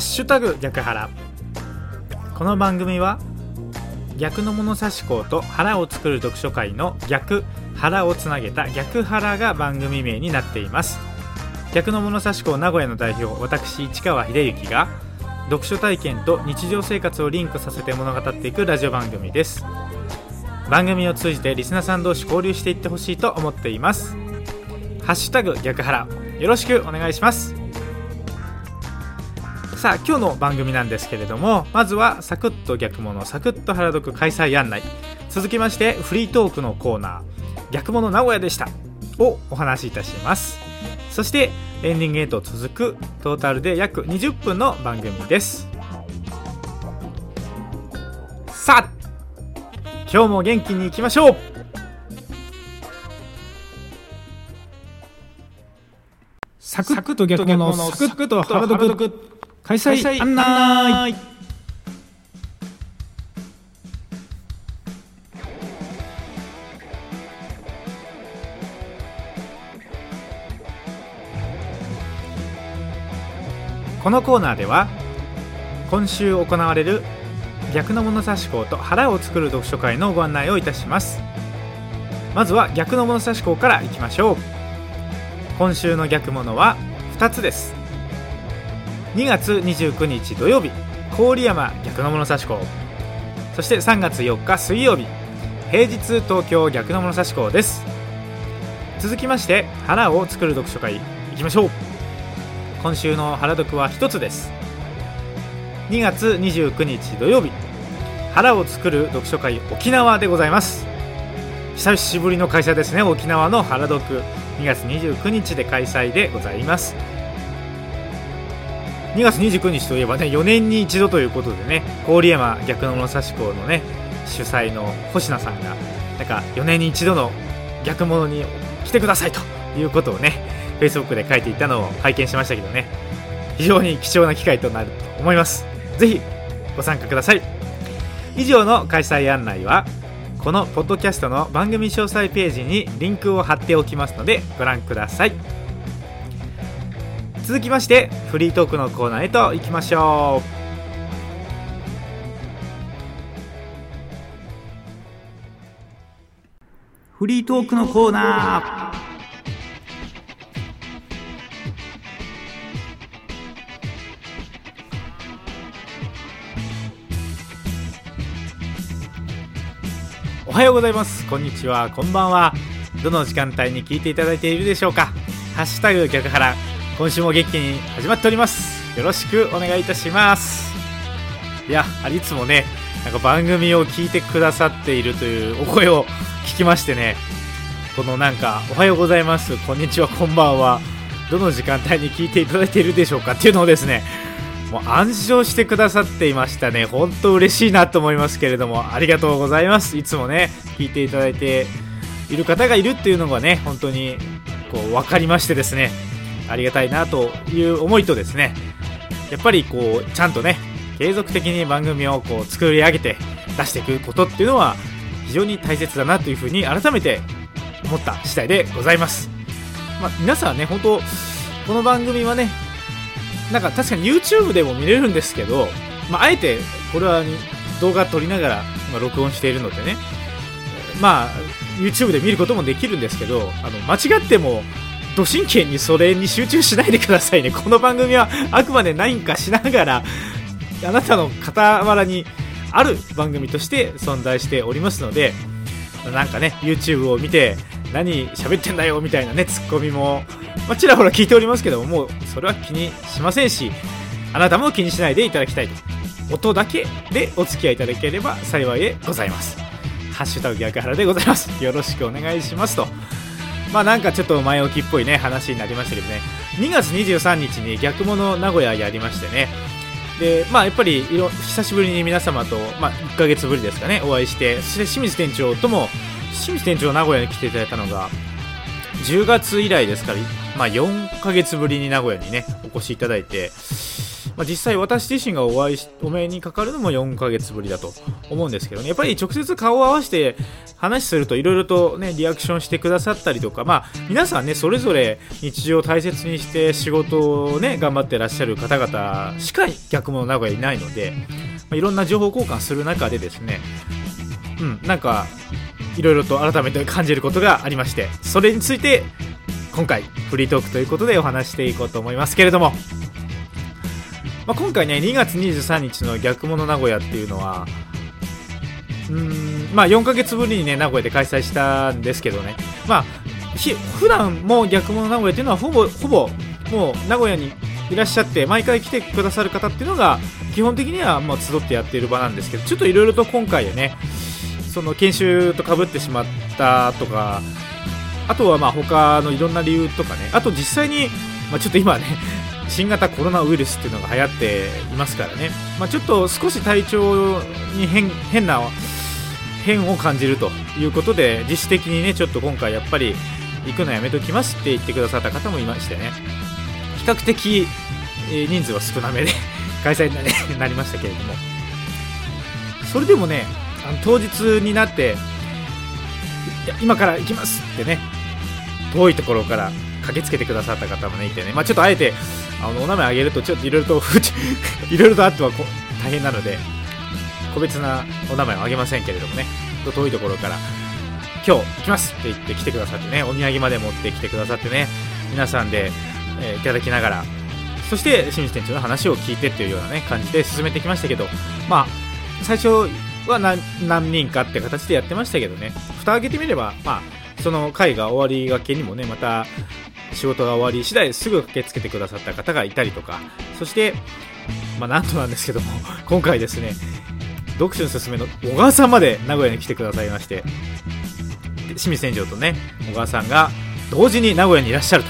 ッシュタグ逆腹この番組は逆の物差し校と腹を作る読書会の逆。腹をつなげた逆腹が番組名になっています。逆の物差し校名古屋の代表私市川秀幸が読書体験と日常生活をリンクさせて物語っていくラジオ番組です。番組を通じてリスナーさん同士交流していってほしいと思っています。ハッシュタグ逆腹よろしくお願いします。さあ今日の番組なんですけれどもまずはサクッと逆物サクッと原読開催案内。続きましてフリートークのコーナー逆物名古屋でしたをお話しいたします。そしてエンディングへと続くトータルで約20分の番組です。さあ今日も元気にいきましょう。サクッと逆物サクッと原読開催。案内このコーナーでは今週行われる逆の物差し校と腹を作る読書会のご案内をいたします。まずは逆の物差し校からいきましょう。今週の逆物は2つです2月29日土曜日郡山逆の物差し校。そして3月4日水曜日平日東京逆の物差し校です。続きまして腹を作る読書会いきましょう。今週の腹読は1つです。2月29日土曜日腹を作る読書会沖縄でございます。久しぶりの開催ですね沖縄の腹読。2月29日で開催でございます。2月29日といえばね4年に一度ということでね郡山逆の物差し校のね主催の星名さんがなんか4年に一度の逆物に来てくださいということをね Facebook で書いていたのを拝見しましたけどね非常に貴重な機会となると思います。ぜひご参加ください。以上の開催案内はこのポッドキャストの番組詳細ページにリンクを貼っておきますのでご覧ください。続きましてフリートークのコーナーへと行きましょう。フリートークのコーナー。おはようございます。こんにちは。こんばんは。どの時間帯に聞いていただいているでしょうか。ハッシュタグ逆腹今週も元気に始まっておりますよろしくお願いいたしますいやいつもねなんか番組を聞いてくださっているというお声を聞きましてねこのなんかおはようございますこんにちはこんばんはどの時間帯に聞いていただいているでしょうかっていうのをですねもう暗唱してくださっていましたね。本当嬉しいなと思いますけれども、ありがとうございます。いつもね、聞いていただいている方がいるっていうのがね、本当にこう分かりましてですね、ありがたいなという思いとですね、やっぱりこう、ちゃんとね、継続的に番組をこう作り上げて出していくことっていうのは非常に大切だなというふうに改めて思った次第でございます。まあ、皆さんね、本当この番組はね、なんか確かに YouTube でも見れるんですけど、まあ、あえてこれは動画撮りながら今録音しているのでね、まあ、YouTube で見ることもできるんですけど、あの間違っても、ど神経にそれに集中しないでくださいね。この番組はあくまで何かしながら、あなたの傍らにある番組として存在しておりますので、なんかね、YouTube を見て、何喋ってんだよみたいなね、ツッコミも、まあ、ちらほら聞いておりますけども、もうそれは気にしませんし、あなたも気にしないでいただきたいと。音だけでお付き合いいただければ幸いでございます。ハッシュタグ逆腹でございます。よろしくお願いしますと。まあなんかちょっと前置きっぽいね、話になりましたけどね、2月23日に逆物名古屋やりましてね、で、まあやっぱりいろ久しぶりに皆様と、まあ1ヶ月ぶりですかね、お会いして、そして清水店長とも清水店長名古屋に来ていただいたのが10月以来ですから、まあ、4ヶ月ぶりに名古屋にねお越しいただいて、まあ、実際私自身がお会いしお目にかかるのも4ヶ月ぶりだと思うんですけどね。やっぱり直接顔を合わせて話するといろいろとねリアクションしてくださったりとかまあ皆さんねそれぞれ日常を大切にして仕事をね頑張ってらっしゃる方々しか逆も名古屋いないので、まあ、いろんな情報交換する中でですねうんなんかいろいろと改めて感じることがありましてそれについて今回フリートークということでお話していこうと思いますけれども、まあ、今回ね2月23日の逆物名古屋っていうのはうんまあ4ヶ月ぶりにね名古屋で開催したんですけどね。まあ普段も逆物名古屋っていうのはほぼほぼもう名古屋にいらっしゃって毎回来てくださる方っていうのが基本的にはもう集ってやっている場なんですけどちょっといろいろと今回でねその研修とかぶってしまったとかあとはまあ他のいろんな理由とかねあと実際に、まあ、ちょっと今ね新型コロナウイルスっていうのが流行っていますからね、まあ、ちょっと少し体調に変な変を感じるということで自主的にねちょっと今回やっぱり行くのやめときますって言ってくださった方もいましてね。比較的、え人数は少なめで 開催になりましたけれども。それでもねあの当日になって今から行きますってね遠いところから駆けつけてくださった方もねいてね、まあ、ちょっとあえてあのお名前あげるとちょっといろいろといろいろとあっては大変なので個別なお名前をあげませんけれどもね。遠いところから今日行きますって言って来てくださってねお土産まで持ってきてくださってね皆さんで、えー、いただきながらそして清水店長の話を聞いてっていうようなね感じで進めてきましたけどまあ最初は何人かって形でやってましたけどね。蓋開けてみればまあその回が終わりがけにもねまた仕事が終わり次第すぐ駆けつけてくださった方がいたりとかそしてまあなんとなんですけども 今回ですね読書のすすめの小川さんまで名古屋に来てくださいまして清水船長とね小川さんが同時に名古屋にいらっしゃる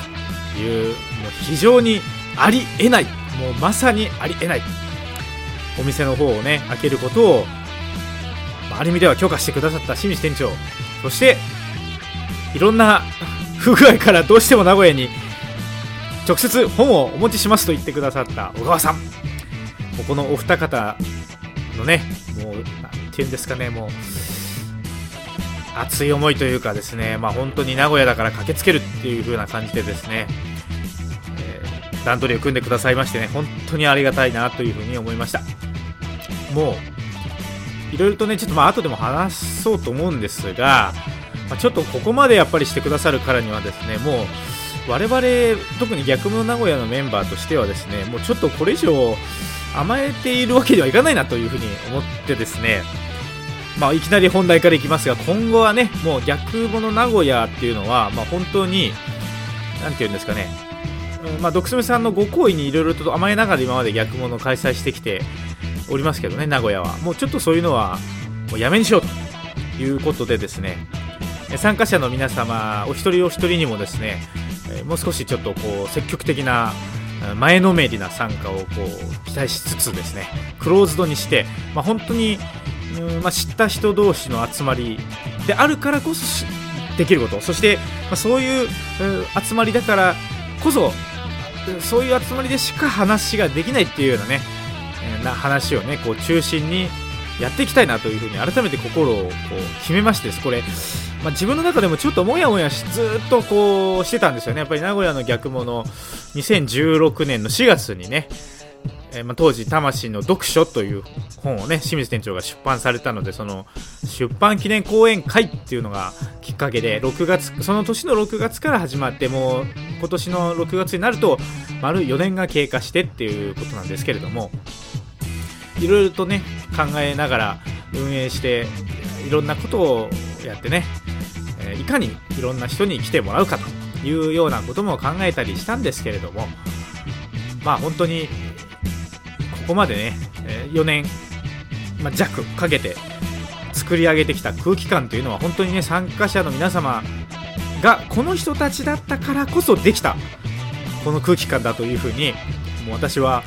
というもう非常にありえないもうまさにありえないお店の方をね開けることをある意味では許可してくださった清水店長そしていろんな不具合からどうしても名古屋に直接本をお持ちしますと言ってくださった小川さん。もうこのお二方のねもう何て言うんですかねもう熱い思いというかですねまあ本当に名古屋だから駆けつけるっていう風な感じでですね、えー、段取りを組んでくださいましてね本当にありがたいなというふうに思いました。もういろいろとねちょっとまあ後でも話そうと思うんですが、まあ、ちょっとここまでやっぱりしてくださるからにはですねもう我々特に逆の名古屋のメンバーとしてはですねもうちょっとこれ以上甘えているわけにはいかないなというふうに思ってですねまあ、いきなり本題からいきますが今後はねもう逆の名古屋っていうのは、まあ、本当に何て言うんですかねまあ、ドクスメさんのご好意にいろいろと甘えながら今まで逆物を開催してきておりますけどね、名古屋は。もうちょっとそういうのはもうやめにしようということでですね、参加者の皆様、お一人お一人にもですね、もう少しちょっとこう積極的な前のめりな参加をこう期待しつつですね、クローズドにして、まあ、本当に、うんまあ、知った人同士の集まりであるからこそできること、そして、まあ、そういう集まりだからこそ、そういう集まりでしか話ができないっていうようなね、な話をねこう中心にやっていきたいなというふうに改めて心をこう決めましてです。これ、まあ、自分の中でもちょっともやもやしずっとこうしてたんですよね。やっぱり名古屋の逆物2016年の4月にねえー、まあ、当時「魂の読書」という本をね清水店長が出版されたのでその出版記念講演会っていうのがきっかけで6月その年の6月から始まってもう今年の6月になると丸4年が経過してっていうことなんですけれどもいろいろとね考えながら運営していろんなことをやってね、えいかにいろんな人に来てもらうかというようなことも考えたりしたんですけれどもまあ本当にここまでね4年、ま、弱かけて作り上げてきた空気感というのは本当にね参加者の皆様がこの人たちだったからこそできたこの空気感だというふうにもう私は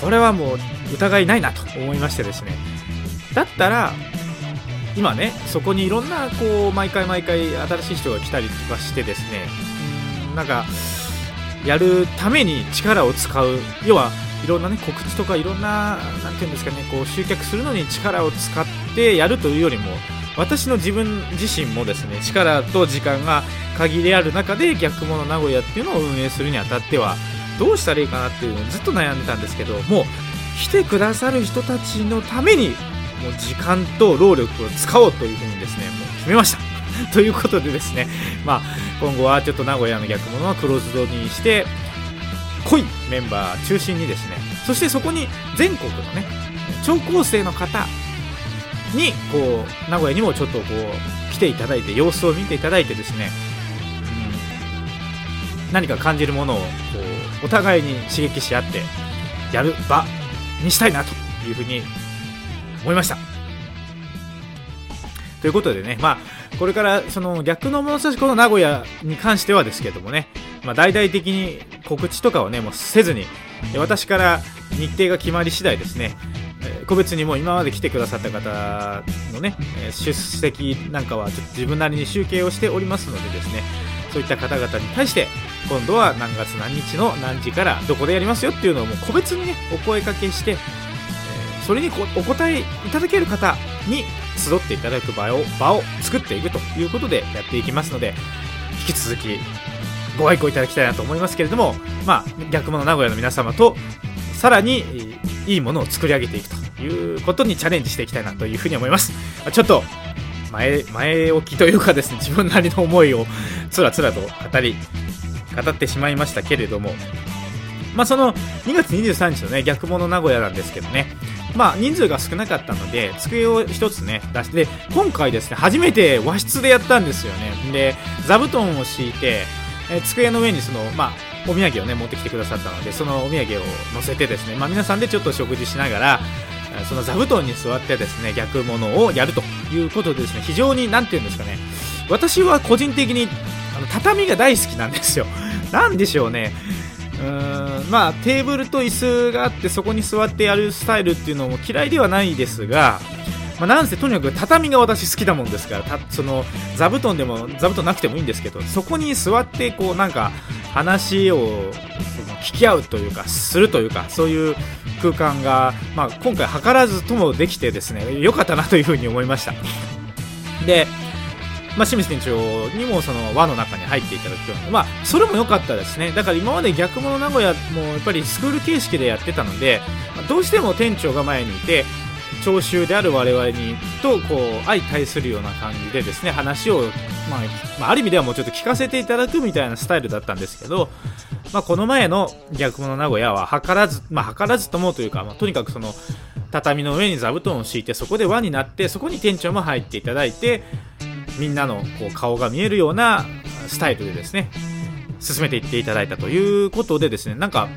これはもう疑いないなと思いましてですね。だったら今ねそこにいろんなこう毎回毎回新しい人が来たりとかしてですねなんかやるために力を使う。要はいろんなね告知とかいろんななんていうんですかねこう集客するのに力を使ってやるというよりも私の自分自身もですね力と時間が限りある中で逆物名古屋っていうのを運営するにあたってはどうしたらいいかなっていうのをずっと悩んでたんですけどもう来てくださる人たちのためにもう時間と労力を使おうというふうにですねもう決めました。ということでですね、まあ、今後はちょっと名古屋の逆物はクローズドにして濃いメンバー中心にですねそしてそこに全国のね超高生の方にこう名古屋にもちょっとこう来ていただいて様子を見ていただいてですね、うん、何か感じるものをこうお互いに刺激し合ってやる場にしたいなというふうに思いました。ということでねまあこれからその逆の物差しこの名古屋に関してはですけどもね、まあ、大々的に告知とかをねもうせずに私から日程が決まり次第ですね個別にもう今まで来てくださった方のね出席なんかはちょっと自分なりに集計をしておりますのでですねそういった方々に対して今度は何月何日の何時からどこでやりますよっていうのをもう個別にねお声かけしてえそれにお答えいただける方に集っていただく場を場を作っていくということでやっていきますので引き続きご愛顧いただきたいなと思いますけれども、まあ、逆物名古屋の皆様とさらにいいものを作り上げていくということにチャレンジしていきたいなというふうに思います。ちょっと前前置きというかですね自分なりの思いをつらつらと語り語ってしまいましたけれどもまあその2月23日のね逆物名古屋なんですけどね。まあ人数が少なかったので机を1つね出して今回ですね初めて和室でやったんですよね。で座布団を敷いてえ机の上にそのまあお土産をね持ってきてくださったのでそのお土産を乗せてですね、まあ、皆さんでちょっと食事しながらその座布団に座ってですね逆物をやるということでですね非常に何て言うんですかね。私は個人的にあの畳が大好きなんですよ。なんでしょうね。うーんまあテーブルと椅子があってそこに座ってやるスタイルっていうのも嫌いではないですがまあ、なんせとにかく畳が私好きだもんですからたその座布団でも座布団なくてもいいんですけどそこに座ってこうなんか話を聞き合うというかするというかそういう空間が、まあ、今回図らずともできてですね良かったなというふうに思いました。で、まあ、清水店長にもその輪の中に入っていただくような、まあ、それも良かったですね。だから今まで逆物名古屋もやっぱりスクール形式でやってたので、どうしても店長が前にいて聴衆である我々にとこう相対するような感じでですね話を、まあ、まあ、ある意味ではもうちょっと聞かせていただくみたいなスタイルだったんですけど、まあ、この前の逆物名古屋は図らず、まあ、図らずともというか、まあ、とにかくその畳の上に座布団を敷いてそこで輪になってそこに店長も入っていただいてみんなのこう顔が見えるようなスタイルでですね進めていっていただいたということでですねなんか、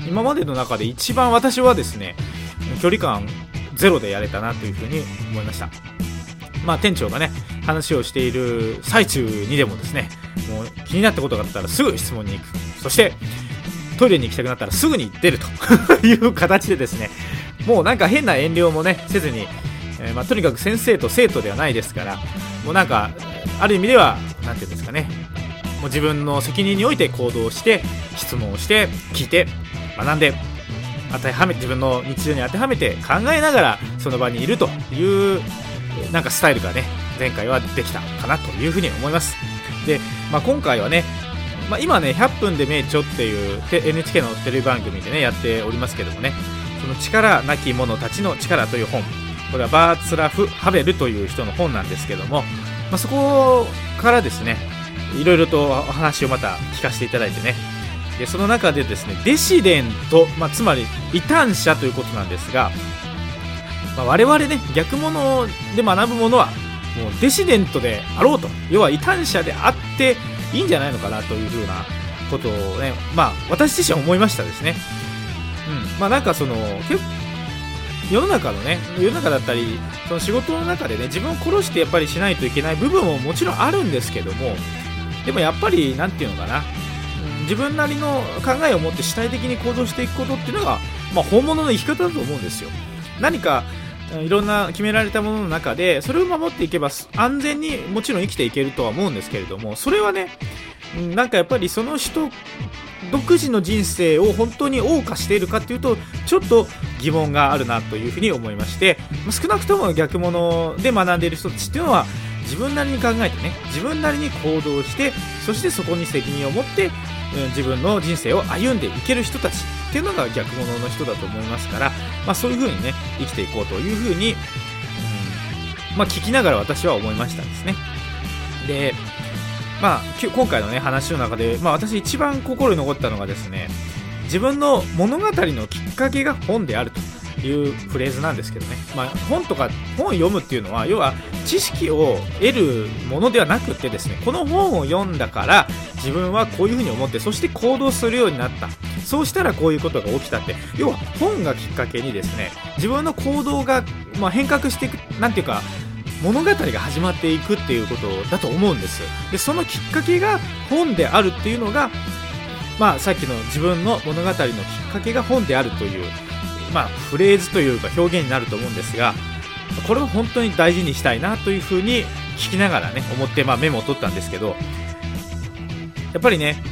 うん、今までの中で一番私はですね距離感ゼロでやれたなというふうに思いました。まあ店長がね話をしている最中にでもですねもう気になったことがあったらすぐ質問に行く。そしてトイレに行きたくなったらすぐに出るという形でですねもうなんか変な遠慮もねせずに、えー、まあ、とにかく先生と生徒ではないですからもうなんかある意味では何て言うんですかね。もう自分の責任において行動して質問をして聞いて学んで当てはめ自分の日常に当てはめて考えながらその場にいるというなんかスタイルがね前回はできたかなというふうに思います。で、まあ、今回はね、まあ、今ね100分で名著っていう NHK のテレビ番組でねやっておりますけどもねその力なき者たちの力という本これはバーツラフ・ハベルという人の本なんですけども、まあ、そこからですねいろいろとお話をまた聞かせていただいてね。でその中でですねデシデント、まあ、つまり異端者ということなんですが、まあ、我々ね逆物で学ぶものはもうデシデントであろうと。要は異端者であっていいんじゃないのかなというふうなことをねまあ私自身は思いましたですね。うん。まあなんかその結世の中のね世の中だったりその仕事の中でね自分を殺してやっぱりしないといけない部分ももちろんあるんですけどもでもやっぱり何て言うのかな自分なりの考えを持って主体的に行動していくことっていうのが、まあ、本物の生き方だと思うんですよ。何かいろんな決められたものの中でそれを守っていけば安全にもちろん生きていけるとは思うんですけれどもそれはねなんかやっぱりその人独自の人生を本当に謳歌しているかっていうとちょっと疑問があるなというふうに思いまして少なくとも逆物で学んでいる人たちっていうのは自分なりに考えてね自分なりに行動してそしてそこに責任を持って、うん、自分の人生を歩んでいける人たちっていうのが逆物の人だと思いますから、まあ、そういうふうにね生きていこうというふうに、うんまあ、聞きながら私は思いましたんですね。でまあ、今回のね話の中で、まあ、私一番心に残ったのがですね自分の物語のきっかけが本であるというフレーズなんですけどね、まあ、本とか本を読むっていうのは要は知識を得るものではなくてですねこの本を読んだから自分はこういうふうに思ってそして行動するようになった。そうしたらこういうことが起きたって。要は本がきっかけにですね自分の行動が、まあ、変革していくなんていうか物語が始まっていくっていうことだと思うんです。でそのきっかけが本であるっていうのがまあさっきの自分の物語のきっかけが本であるというまあフレーズというか表現になると思うんですがこれを本当に大事にしたいなというふうに聞きながらね思って、まあ、メモを取ったんですけどやっぱりね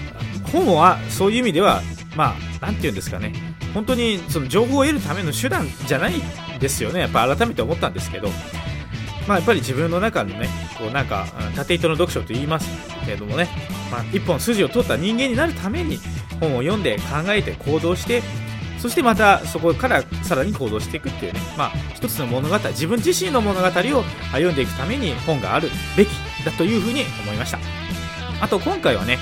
本はそういう意味ではまあ何て言うんですかね。本当にその情報を得るための手段じゃないですよね。やっぱ改めて思ったんですけどまあ、やっぱり自分の中のね、こうなんか、縦糸の読書と言いますけれどもね、まあ、一本筋を通った人間になるために本を読んで考えて行動して、そしてまたそこからさらに行動していくっていうね、まあ、一つの物語、自分自身の物語を読んでいくために本があるべきだというふうに思いました。あと今回はね、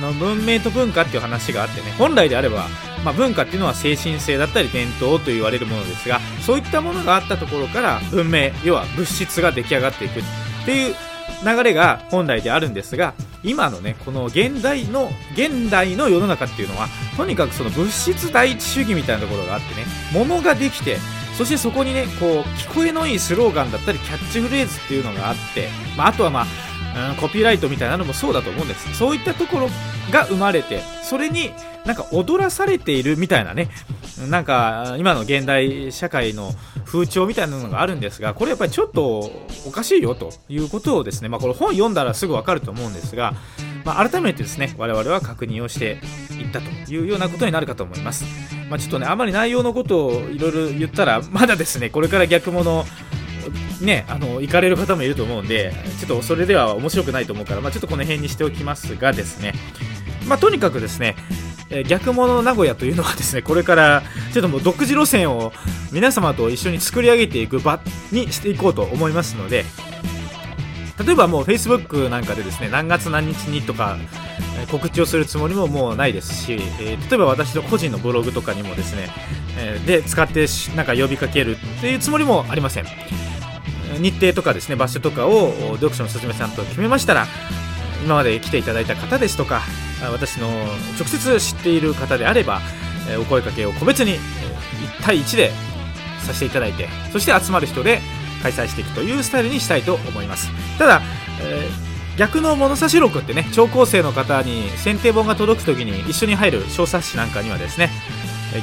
の文明と文化っていう話があってね、本来であればまあ、文化っていうのは精神性だったり伝統と言われるものですがそういったものがあったところから文明要は物質が出来上がっていくっていう流れが本来であるんですが今のねこの現代の現代の世の中っていうのはとにかくその物質第一主義みたいなところがあってね物ができてそしてそこにねこう聞こえのいいスローガンだったりキャッチフレーズっていうのがあって、まあ、あとはまあ、コピーライトみたいなのもそうだと思うんです。そういったところが生まれてそれになんか踊らされているみたいなね。なんか今の現代社会の風潮みたいなのがあるんですがこれやっぱりちょっとおかしいよということをですね、まあ、これ本読んだらすぐわかると思うんですが、まあ、改めてですね我々は確認をしていったというようなことになるかと思います、まあ、ちょっとねあまり内容のことをいろいろ言ったらまだですねこれから逆物ね、あの行かれる方もいると思うんで、ちょっとそれでは面白くないと思うから、まあ、ちょっとこの辺にしておきますがですね、まあ、とにかくですね、え逆物名古屋というのはですね、これからちょっともう独自路線を皆様と一緒に作り上げていく場にしていこうと思いますので、例えばもう Facebook なんかでですね、何月何日にとか、告知をするつもりももうないですし、え、例えば私の個人のブログとかにもですね、え、で使ってなんか呼びかけるっていうつもりもありません。日程とかですね場所とかを読書のすずめさんと決めましたら今まで来ていただいた方ですとか私の直接知っている方であればお声かけを個別に1対1でさせていただいてそして集まる人で開催していくというスタイルにしたいと思います。ただ、えー、逆の物差し録ってね聴講生の方に選定本が届く時に一緒に入る小冊子なんかにはですね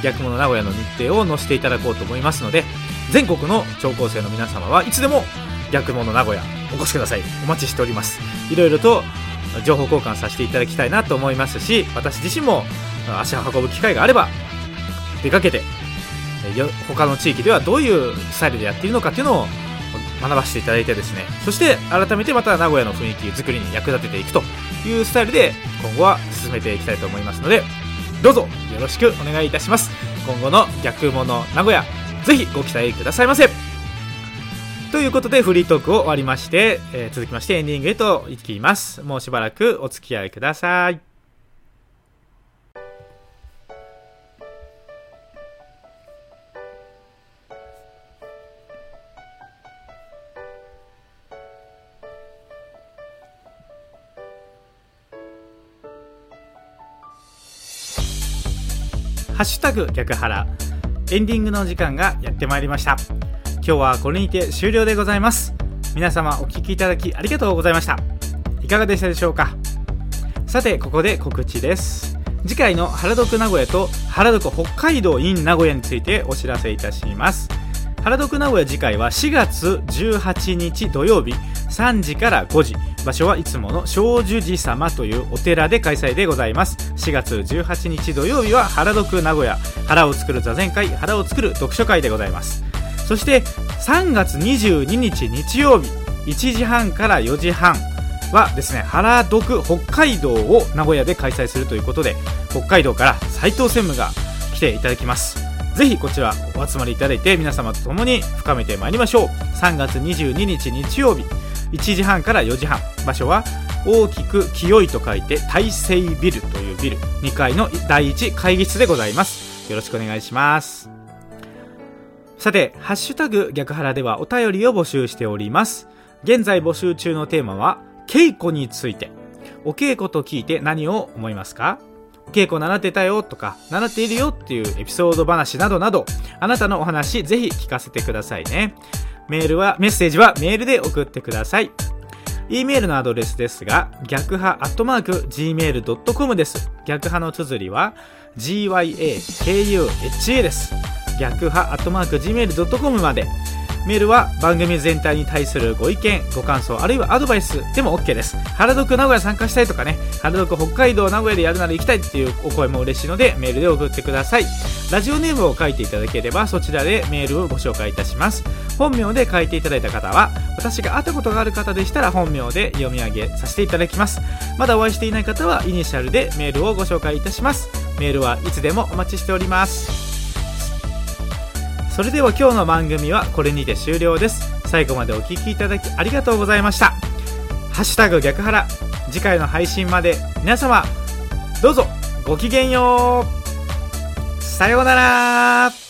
逆物名古屋の日程を載せていただこうと思いますので全国の聴講生の皆様はいつでも逆物名古屋お越しください。お待ちしております。いろいろと情報交換させていただきたいなと思いますし私自身も足を運ぶ機会があれば出かけて他の地域ではどういうスタイルでやっているのかっていうのを学ばせていただいてですね。そして改めてまた名古屋の雰囲気作りに役立てていくというスタイルで今後は進めていきたいと思いますのでどうぞよろしくお願いいたします。今後の逆物名古屋ぜひご期待くださいませ。ということでフリートークを終わりまして、えー、続きましてエンディングへと行きます。もうしばらくお付き合いください。ハッシュタグ逆腹エンディングの時間がやってまいりました。今日はこれにて終了でございます。皆様お聴きいただきありがとうございました。いかがでしたでしょうか？さてここで告知です。次回の原読名古屋と原読北海道 in 名古屋についてお知らせいたします。原読名古屋次回は4月18日土曜日3時から5時。場所はいつもの正寿寺様というお寺で開催でございます。4月18日土曜日は原読名古屋。腹を作る座禅会腹を作る読書会でございます。そして3月22日日曜日1時半から4時半はですね原読北海道を名古屋で開催するということで北海道から斉藤専務が来ていただきます。ぜひこちらお集まりいただいて皆様と共に深めてまいりましょう。3月22日日曜日1時半から4時半場所は大きく清いと書いて大成ビルというビル2階の第1会議室でございます。よろしくお願いします。さて、ハッシュタグ逆腹ではお便りを募集しております。現在募集中のテーマは、稽古について。お稽古と聞いて何を思いますか？稽古習ってたよとか、習っているよっていうエピソード話などなど、あなたのお話ぜひ聞かせてくださいね。メールは、メッセージはメールで送ってください。e メールのアドレスですが、逆派アットマーク gmail.com です。逆派の綴りは gyakuha です。逆派アットマーク gmail.com まで。メールは番組全体に対するご意見、ご感想、あるいはアドバイスでも OK です。原読名古屋参加したいとかね、原読北海道名古屋でやるなら行きたいっていうお声も嬉しいので、メールで送ってください。ラジオネームを書いていただければ、そちらでメールをご紹介いたします。本名で書いていただいた方は、私が会ったことがある方でしたら本名で読み上げさせていただきます。まだお会いしていない方は、イニシャルでメールをご紹介いたします。メールはいつでもお待ちしております。それでは今日の番組はこれにて終了です。最後までお聴きいただきありがとうございました。ハッシュタグ逆腹。次回の配信まで皆様、どうぞごきげんよう。さようなら